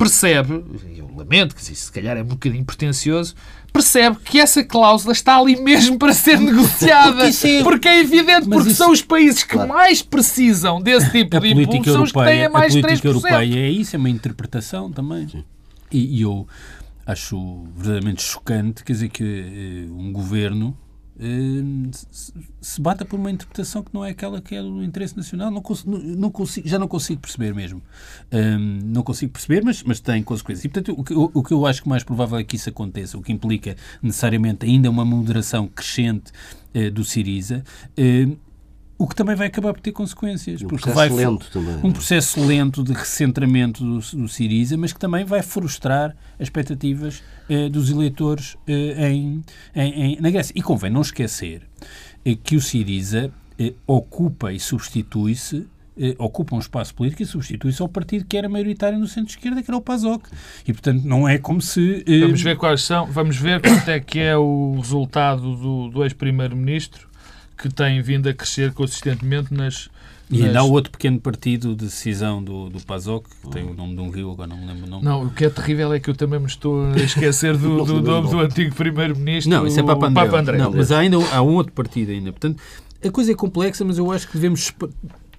percebe, eu lamento que se calhar é um bocadinho pretencioso, percebe que essa cláusula está ali mesmo para ser negociada. É... Porque é evidente, Mas porque isso... são os países que claro. mais precisam desse tipo a de impulso, são os que têm a mais
A política
3%.
europeia é isso, é uma interpretação também. E, e, eu acho verdadeiramente chocante, quer dizer, que uh, um governo se bata por uma interpretação que não é aquela que é do interesse nacional. Não, não, não consigo, já não consigo perceber mesmo. Um, não consigo perceber, mas, mas tem consequências. E, portanto, o que, o, o que eu acho que mais provável é que isso aconteça, o que implica necessariamente ainda uma moderação crescente uh, do Siriza, uh, o que também vai acabar por ter consequências.
Um
porque
processo vai, lento também.
Um processo lento de recentramento do, do Siriza, mas que também vai frustrar as expectativas eh, dos eleitores eh, em, em, em, na Grécia. E convém não esquecer eh, que o Siriza eh, ocupa e substitui-se eh, ocupa um espaço político e substitui-se ao partido que era maioritário no centro-esquerda, que era o PASOK. E, portanto, não é como se...
Eh, vamos ver quais são, vamos ver quanto é que é o resultado do, do ex-primeiro-ministro que tem vindo a crescer consistentemente nas.
E ainda há outro pequeno partido de decisão do, do PASOK, que tem o nome de um rio, agora não me lembro o nome.
Não, o que é terrível é que eu também me estou a esquecer do, do nome do antigo primeiro-ministro.
Não, isso é Papa André. Papa André. Não, mas há ainda há um outro partido ainda. Portanto, a coisa é complexa, mas eu acho que devemos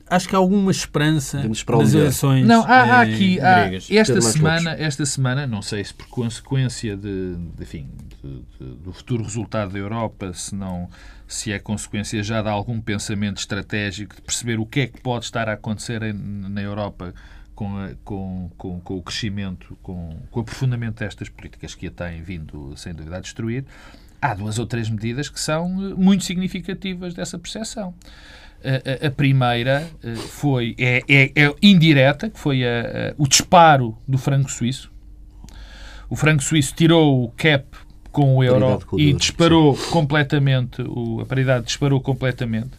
acho que há alguma esperança nas eleições
Não, há, há eh, aqui, há, esta semana, esta semana, não sei se por consequência de, de enfim, de, de, do futuro resultado da Europa, se não se é consequência já de algum pensamento estratégico, de perceber o que é que pode estar a acontecer na Europa com, a, com, com, com, o crescimento, com, com o aprofundamento destas políticas que a têm vindo, sem dúvida, a destruir, há duas ou três medidas que são muito significativas dessa percepção. A, a, a primeira eh, foi, é, é, é, indireta, que foi a, o disparo do franco suíço. O franco suíço tirou o cap com o euro e disparou sim. completamente, o, a paridade disparou completamente.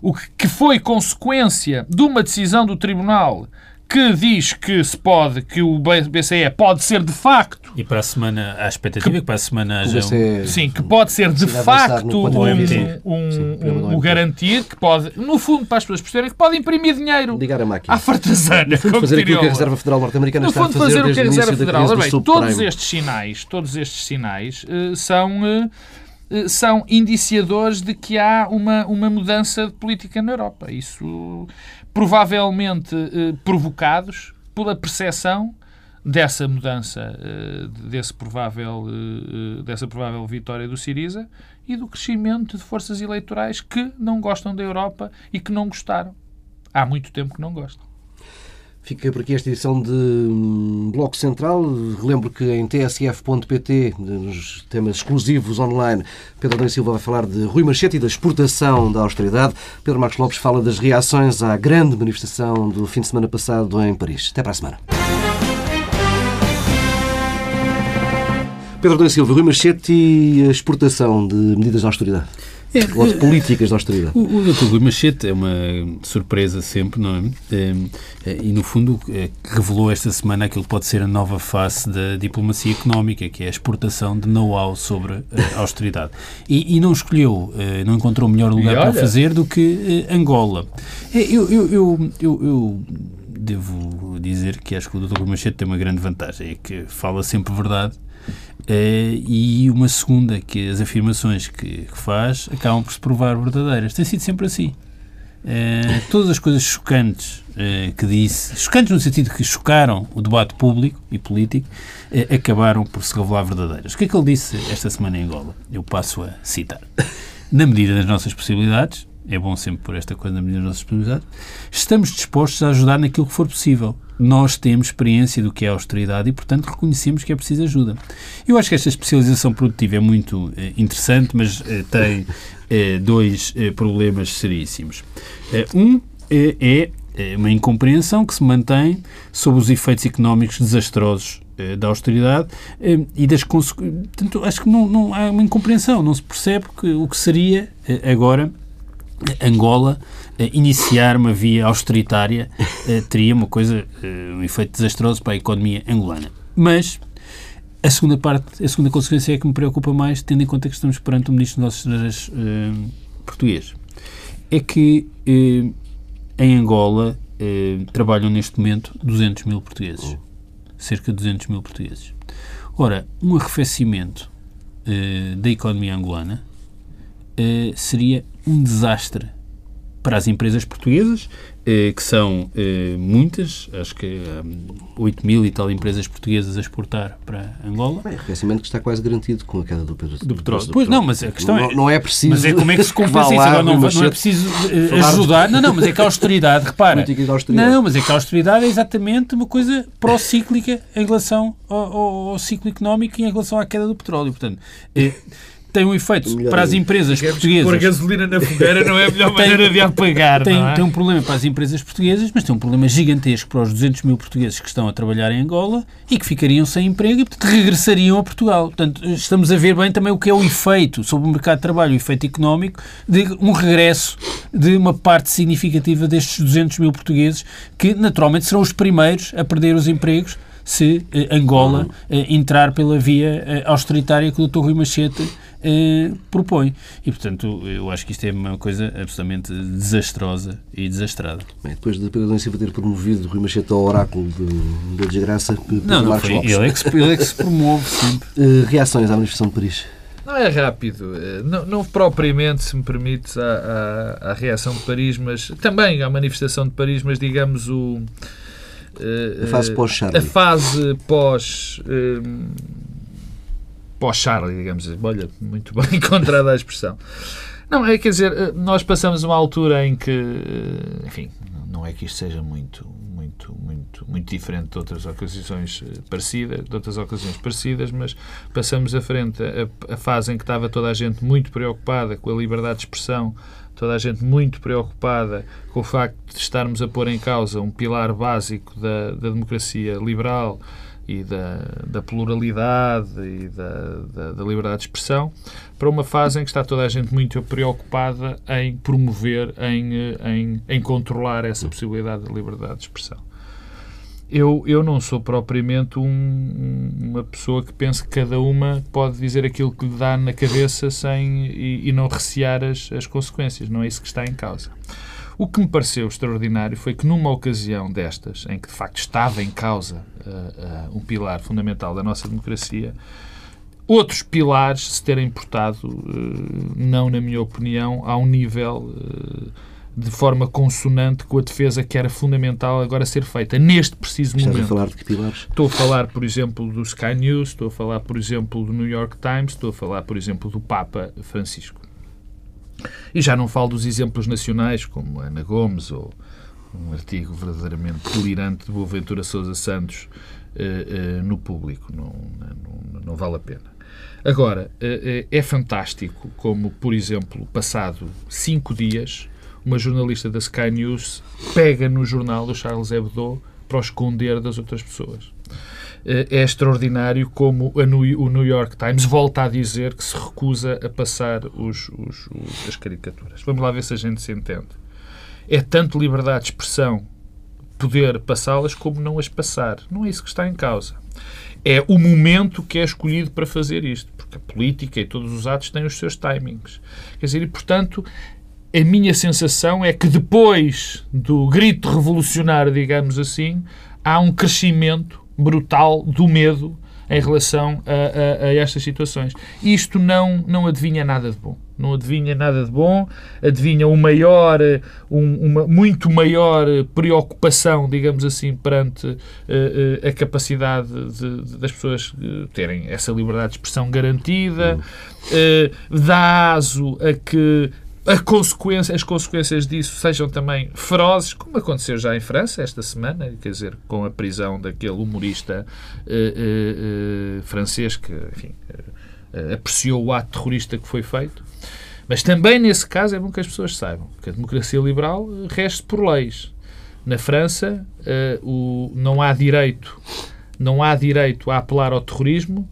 O que, que foi consequência de uma decisão do Tribunal que diz que se pode, que o BCE pode ser de facto.
E para a semana, há expectativa que, que para a semana haja. Um...
Sim, que pode ser de facto um, um, um, um garantir, que pode, no fundo, para as pessoas perceberem, que pode imprimir dinheiro
Ligar a máquina.
à fartazana.
Fundo, fazer aquilo que a Reserva Federal Norte-Americana está a fazer, fazer o que a Reserva Federal. Bem,
todos estes sinais, todos estes sinais uh, são. Uh, são indiciadores de que há uma, uma mudança de política na Europa. Isso provavelmente eh, provocados pela percepção dessa mudança, eh, desse provável, eh, dessa provável vitória do Siriza e do crescimento de forças eleitorais que não gostam da Europa e que não gostaram. Há muito tempo que não gostam.
Fica por aqui esta edição de hum, Bloco Central. Relembro que em tsf.pt, nos temas exclusivos online, Pedro Adão Silva vai falar de Rui Machete e da exportação da austeridade. Pedro Marcos Lopes fala das reações à grande manifestação do fim de semana passado em Paris. Até para a semana. Pedro Adão Silva, Rui Machete e a exportação de medidas de austeridade. É, ou de políticas de austeridade.
O, o Dr. Rui Machete é uma surpresa sempre, não é? é, é e, no fundo, é, revelou esta semana aquilo que pode ser a nova face da diplomacia económica, que é a exportação de know-how sobre a austeridade. E, e, não escolheu, é, não encontrou melhor lugar para fazer do que é, Angola. eu, eu, eu, eu devo dizer que acho que o Dr. Rui Machete tem uma grande vantagem, é que fala sempre verdade e uma segunda, que as afirmações que, que, faz acabam por se provar verdadeiras. Tem sido sempre assim. Uh, todas as coisas chocantes uh, que disse, chocantes no sentido que chocaram o debate público e político, acabaram por se revelar verdadeiras. O que é que ele disse esta semana em Angola? Eu passo a citar. Na medida das nossas possibilidades, é bom sempre por esta coisa na medida das nossas possibilidades, estamos dispostos a ajudar naquilo que for possível nós temos experiência do que é austeridade e, portanto, reconhecemos que é preciso ajuda. Eu acho que esta especialização produtiva é muito eh, interessante, mas eh, tem eh, dois eh, problemas seríssimos. Eh, um é, é uma incompreensão que se mantém sobre os efeitos económicos desastrosos eh, da austeridade e das consequências. Acho que não, não há uma incompreensão, não se percebe que, o que seria agora Angola iniciar uma via austeritária eh, teria uma coisa, eh, um efeito desastroso para a economia angolana. Mas a segunda parte, a segunda consequência é que me preocupa mais, tendo em conta que estamos perante o Ministro dos Negócios Estrangeiros português. É que em Angola trabalham neste momento 200 mil portugueses. Cerca de 200 mil portugueses. Ora, um arrefecimento da economia angolana seria um desastre para as empresas portuguesas, eh, que são eh, muitas, acho que um, 8 mil e tal empresas portuguesas a exportar para Angola.
Bem, arrefecimento que está quase garantido com a queda do,
do, do petróleo. Pois não, mas a questão
não, é... Não é preciso...
Mas é como é que se compensa isso? Agora não, não é preciso uh, ajudar... Não, não, mas é que a austeridade, repara...
austeridade.
Não, mas é que a austeridade é exatamente uma coisa pró-cíclica em relação ao, ao, ao, ciclo económico e em relação à queda do petróleo. Portanto... tem um efeito para as empresas portuguesas.
Pôr gasolina na fogueira não é a melhor tem, maneira de apagar.
Tem,
é?
tem um problema para as empresas portuguesas, mas tem um problema gigantesco para os 200 mil portugueses que estão a trabalhar em Angola e que ficariam sem emprego e, portanto, regressariam a Portugal. Portanto, estamos a ver bem também o que é o efeito sobre o mercado de trabalho, o efeito económico de um regresso de uma parte significativa destes 200 mil portugueses que, naturalmente, serão os primeiros a perder os empregos se eh, Angola eh, entrar pela via eh, austeritária que o Dr. Rui Machete eh, propõe. E, portanto, eu acho que isto é uma coisa absolutamente desastrosa e desastrada.
Bem, depois de Pedro Silva ter promovido Rui Machete ao oráculo da de, desgraça,
não, não foi. Ele, é que se, ele é que se promove sempre.
Uh, reações à manifestação de Paris?
Não é rápido, eh, não, não propriamente, se me permites, à, à, à, reação de Paris, mas também à manifestação de Paris, mas digamos o.
a fase pós-Charlie.
A fase pós pós-Charlie, digamos assim. Olha, muito bem encontrada a expressão. Não, é, quer dizer, nós passamos uma altura em que, eh, enfim, não é que isto seja muito, muito, muito, muito diferente de outras ocasiões eh, parecidas, de outras ocasiões parecidas, mas passamos à frente a, a fase em que estava toda a gente muito preocupada com a liberdade de expressão, toda a gente muito preocupada com o facto de estarmos a pôr em causa um pilar básico da, da democracia liberal, e da, da pluralidade e da, da, da, liberdade de expressão para uma fase em que está toda a gente muito preocupada em promover, em, em, em controlar essa possibilidade de liberdade de expressão. Eu, eu não sou propriamente um, uma pessoa que pensa que cada uma pode dizer aquilo que lhe dá na cabeça sem, e, e não recear as, as consequências. Não é isso que está em causa. O que me pareceu extraordinário foi que, numa ocasião destas, em que de facto estava em causa uh, uh, um pilar fundamental da nossa democracia, outros pilares se terem portado, uh, não na minha opinião, a um nível de forma consonante com a defesa que era fundamental agora ser feita neste preciso
Estás
momento.
a falar de que pilares?
Estou a falar, por exemplo, do Sky News, estou a falar, por exemplo, do New York Times, estou a falar, por exemplo, do Papa Francisco. E já não falo dos exemplos nacionais, como Ana Gomes ou um artigo verdadeiramente delirante de Boaventura Sousa Santos uh, uh, no público. Não, não, não, vale a pena. Agora, uh, é fantástico como, por exemplo, passado cinco dias, uma jornalista da Sky News pega no jornal do Charles Hebdo para o esconder das outras pessoas. Eh, é extraordinário como o New York Times volta a dizer que se recusa a passar os, os, os, as caricaturas. Vamos lá ver se a gente se entende. É tanto liberdade de expressão poder passá-las como não as passar. Não é isso que está em causa. É o momento que é escolhido para fazer isto, porque a política e todos os atos têm os seus timings. Quer dizer, e portanto, a minha sensação é que depois do grito revolucionário, digamos assim, há um crescimento brutal do medo em relação a, a, a, estas situações. Isto não, não adivinha nada de bom. Não adivinha nada de bom, adivinha um maior, um, uma muito maior preocupação, digamos assim, perante uh, uh, a capacidade de, de, das pessoas terem essa liberdade de expressão garantida, uh, dá aso a que consequência, as consequências disso sejam também ferozes, como aconteceu já em França esta semana, quer dizer, com a prisão daquele humorista uh, uh, uh, francês que, enfim, apreciou o ato terrorista que foi feito. Mas também nesse caso é bom que as pessoas saibam que a democracia liberal reste por leis. Na França, o, não há direito, não há direito a apelar ao terrorismo,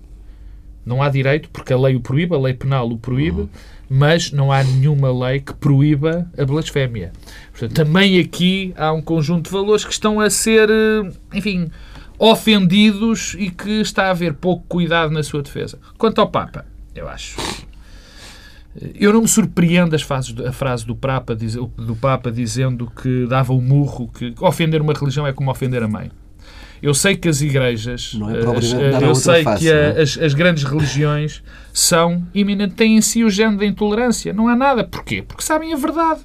não há direito porque a lei o proíbe, a lei penal o proíbe. Uhum mas não há nenhuma lei que proíba a blasfémia. Portanto, também aqui há um conjunto de valores que estão a ser, eh, enfim, ofendidos e que está a haver pouco cuidado na sua defesa. Quanto ao Papa, eu acho. Eu não me surpreendo as fases, a frase do Papa, do Papa dizendo que dava um murro, que ofender uma religião é como ofender a mãe. Eu sei que as igrejas, é as, eu sei face, que a, é? as, as, grandes religiões são iminentes, têm em si o género da intolerância. Não há nada. Porquê? Porque sabem a verdade.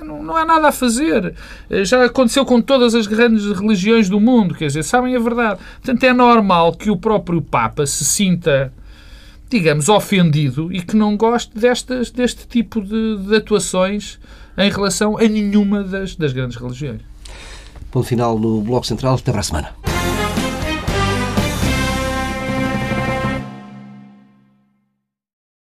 Não, não há nada a fazer. Eh, já aconteceu com todas as grandes religiões do mundo, quer dizer, sabem a verdade. Portanto, é normal que o próprio Papa se sinta, digamos, ofendido e que não goste destas, deste tipo de, de atuações em relação a nenhuma das, das grandes religiões.
Ponto final no Bloco Central. Até para a semana.